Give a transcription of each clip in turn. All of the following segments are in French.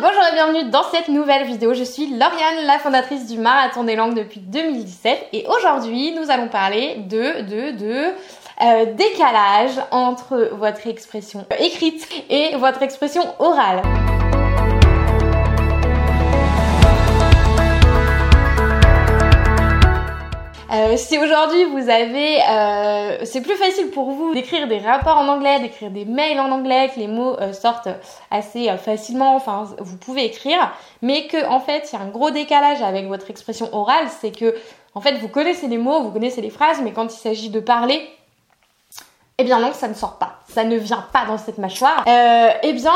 bonjour et bienvenue dans cette nouvelle vidéo. Je suis Lauriane, la fondatrice du Marathon des langues depuis 2017 et aujourd'hui nous allons parler de, de, de euh, décalage entre votre expression écrite et votre expression orale. Euh, si aujourd'hui vous avez, euh, c'est plus facile pour vous d'écrire des rapports en anglais, d'écrire des mails en anglais, que les mots euh, sortent assez facilement, enfin vous pouvez écrire, mais que en fait il y a un gros décalage avec votre expression orale, c'est que en fait vous connaissez les mots, vous connaissez les phrases, mais quand il s'agit de parler, eh bien non, ça ne sort pas, ça ne vient pas dans cette mâchoire. eh bien,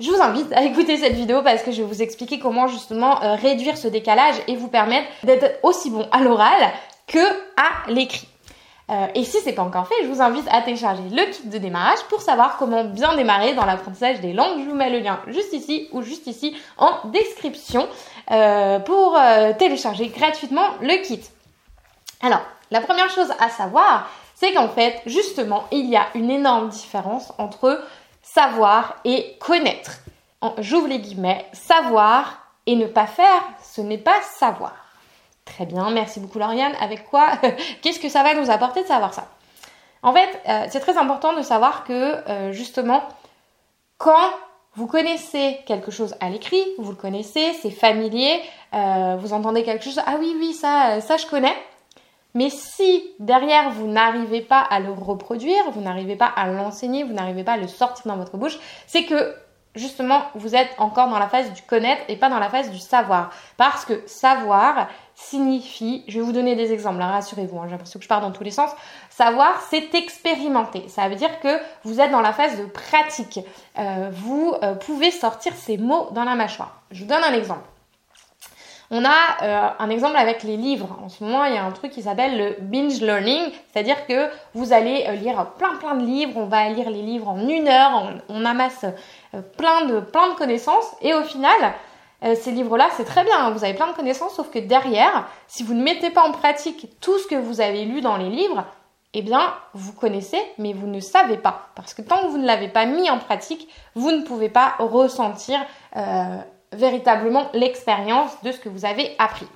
je vous invite à écouter cette vidéo parce que je vais vous expliquer comment justement réduire ce décalage et vous permettre d'être aussi bon à l'oral que à l'écrit. Euh, et si c'est pas encore fait, je vous invite à télécharger le kit de démarrage pour savoir comment bien démarrer dans l'apprentissage des langues. Je vous mets le lien juste ici ou juste ici en description euh, pour euh, télécharger gratuitement le kit. Alors, la première chose à savoir, c'est qu'en fait, justement, il y a une énorme différence entre savoir et connaître. J'ouvre les guillemets, savoir et ne pas faire, ce n'est pas savoir. Très bien, merci beaucoup Lauriane. Avec quoi Qu'est-ce que ça va nous apporter de savoir ça? En fait, euh, c'est très important de savoir que euh, justement, quand vous connaissez quelque chose à l'écrit, vous le connaissez, c'est familier, euh, vous entendez quelque chose, ah oui, oui, ça, ça je connais. Mais si derrière vous n'arrivez pas à le reproduire, vous n'arrivez pas à l'enseigner, vous n'arrivez pas à le sortir dans votre bouche, c'est que justement vous êtes encore dans la phase du connaître et pas dans la phase du savoir. Parce que savoir, signifie, je vais vous donner des exemples, hein, rassurez-vous, hein, j'ai l'impression que je pars dans tous les sens. Savoir, c'est expérimenter. Ça veut dire que vous êtes dans la phase de pratique. Euh, vous euh, pouvez sortir ces mots dans la mâchoire. Je vous donne un exemple. On a euh, un exemple avec les livres. En ce moment, il y a un truc qui s'appelle le binge learning, c'est-à-dire que vous allez lire plein plein de livres, on va lire les livres en une heure, on, amasse plein de plein de connaissances. Et au final, euh, ces livres-là, c'est très bien, vous avez plein de connaissances, sauf que derrière, si vous ne mettez pas en pratique tout ce que vous avez lu dans les livres, eh bien, vous connaissez, mais vous ne savez pas. Parce que tant que vous ne l'avez pas mis en pratique, vous ne pouvez pas ressentir euh, véritablement l'expérience de ce que vous avez appris.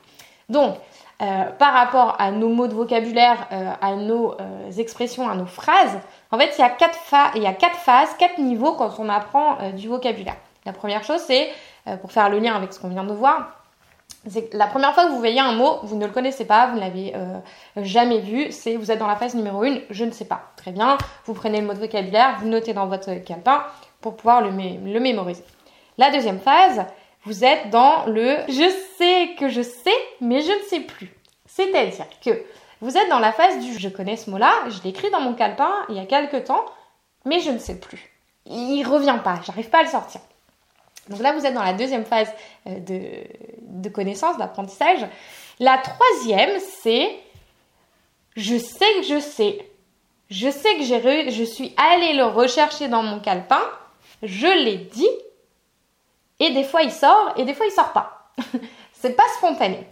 Donc, euh, par rapport à nos mots de vocabulaire, à nos expressions, à nos phrases, en fait, il y, a quatre phases, quatre niveaux quand on apprend du vocabulaire. La première chose, c'est euh, pour faire le lien avec ce qu'on vient de voir, c'est la première fois que vous voyez un mot, vous ne le connaissez pas, vous ne l'avez euh, jamais vu, c'est vous êtes dans la phase numéro 1, je ne sais pas. Très bien, vous prenez le mot de vocabulaire, vous notez dans votre calepin pour pouvoir le mémoriser. La deuxième phase, vous êtes dans le je sais que je sais, mais je ne sais plus. C'est-à-dire que vous êtes dans la phase du je connais ce mot-là, je l'ai écrit dans mon calepin il y a quelques temps, mais je ne sais plus. Il revient pas, j'arrive pas à le sortir. Donc là, vous êtes dans la deuxième phase euh, de, connaissance, d'apprentissage. La troisième, c'est je sais que je sais. Je sais que j'ai je suis allée le rechercher dans mon calepin, je l'ai dit, et des fois il sort, et des fois il sort pas. c'est pas spontané.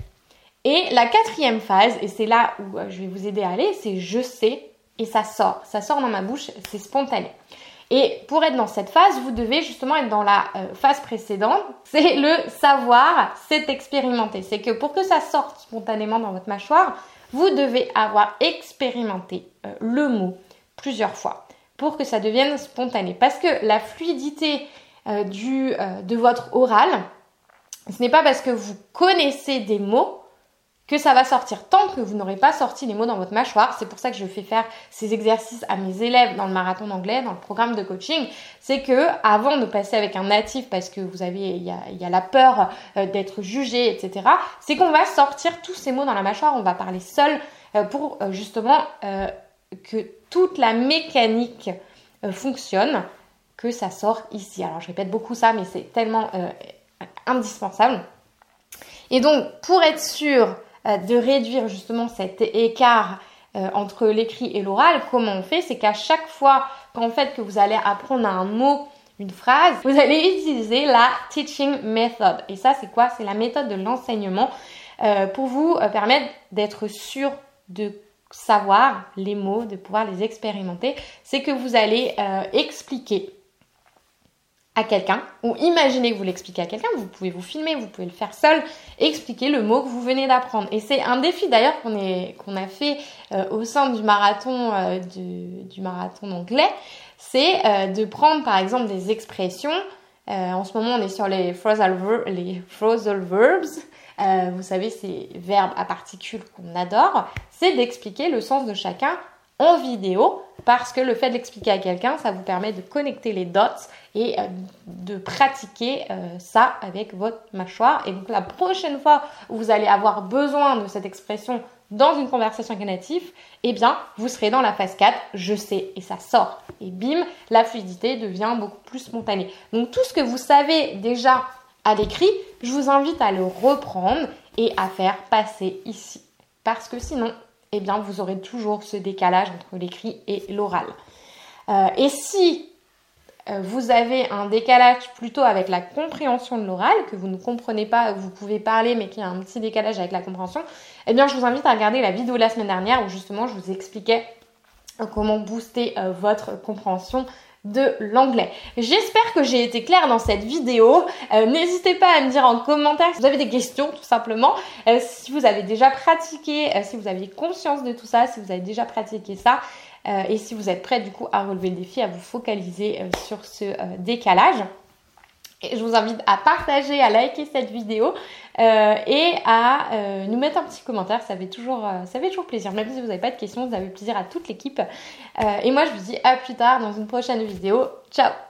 Et la quatrième phase, et c'est là où euh, je vais vous aider à aller, c'est je sais, et ça sort. Ça sort dans ma bouche, c'est spontané. Et pour être dans cette phase, vous devez justement être dans la euh, phase précédente. C'est le savoir, c'est expérimenter. C'est que pour que ça sorte spontanément dans votre mâchoire, vous devez avoir expérimenté euh, le mot plusieurs fois pour que ça devienne spontané. Parce que la fluidité du, de votre oral, ce n'est pas parce que vous connaissez des mots que ça va sortir tant que vous n'aurez pas sorti les mots dans votre mâchoire. C'est pour ça que je fais faire ces exercices à mes élèves dans le marathon d'anglais, dans le programme de coaching. C'est que avant de passer avec un natif, parce que vous avez, il y a, la peur euh, d'être jugé, etc. C'est qu'on va sortir tous ces mots dans la mâchoire. On va parler seul euh, pour euh, justement que toute la mécanique fonctionne, que ça sort ici. Alors je répète beaucoup ça, mais c'est tellement indispensable. Et donc, pour être sûr euh, de réduire justement cet écart euh, entre l'écrit et l'oral, comment on fait? C'est qu'à chaque fois qu'en fait que vous allez apprendre un mot, une phrase, vous allez utiliser la teaching method. Et ça, c'est quoi? C'est la méthode de l'enseignement euh, pour vous permettre d'être sûr de savoir les mots, de pouvoir les expérimenter. C'est que vous allez expliquer à quelqu'un ou imaginez que vous l'expliquez à quelqu'un, vous pouvez vous filmer, vous pouvez le faire seul expliquer le mot que vous venez d'apprendre. Et c'est un défi d'ailleurs qu'on qu'on a fait euh, au sein du marathon euh, du, marathon anglais, c'est euh, de prendre par exemple des expressions. en ce moment, on est sur les phrasal, les phrasal verbs. vous savez, ces verbes à particules qu'on adore. C'est d'expliquer le sens de chacun en vidéo parce que le fait d'expliquer à quelqu'un, ça vous permet de connecter les dots et euh, de pratiquer euh, ça avec votre mâchoire. Et donc la prochaine fois où vous allez avoir besoin de cette expression dans une conversation native, eh bien, vous serez dans la phase 4, je sais, et ça sort. Et bim, la fluidité devient beaucoup plus spontanée. Donc tout ce que vous savez déjà à l'écrit, je vous invite à le reprendre et à faire passer ici. Parce que sinon, eh bien, vous aurez toujours ce décalage entre l'écrit et l'oral. Euh, et si euh, vous avez un décalage plutôt avec la compréhension de l'oral, que vous ne comprenez pas, vous pouvez parler, mais qu'il y a un petit décalage avec la compréhension, eh bien, je vous invite à regarder la vidéo de la semaine dernière où justement je vous expliquais comment booster euh, votre compréhension de l'anglais. J'espère que j'ai été claire dans cette vidéo. Euh, n'hésitez pas à me dire en commentaire si vous avez des questions tout simplement. Euh, si vous avez déjà pratiqué, euh, si vous avez conscience de tout ça, si vous avez déjà pratiqué ça. et si vous êtes prêt du coup à relever le défi, à vous focaliser sur ce décalage je vous invite à partager, à liker cette vidéo euh, et à euh, nous mettre un petit commentaire. Ça fait toujours, euh, ça fait toujours plaisir. Même si vous n'avez pas de questions, vous avez plaisir à toute l'équipe. et moi, je vous dis à plus tard dans une prochaine vidéo. Ciao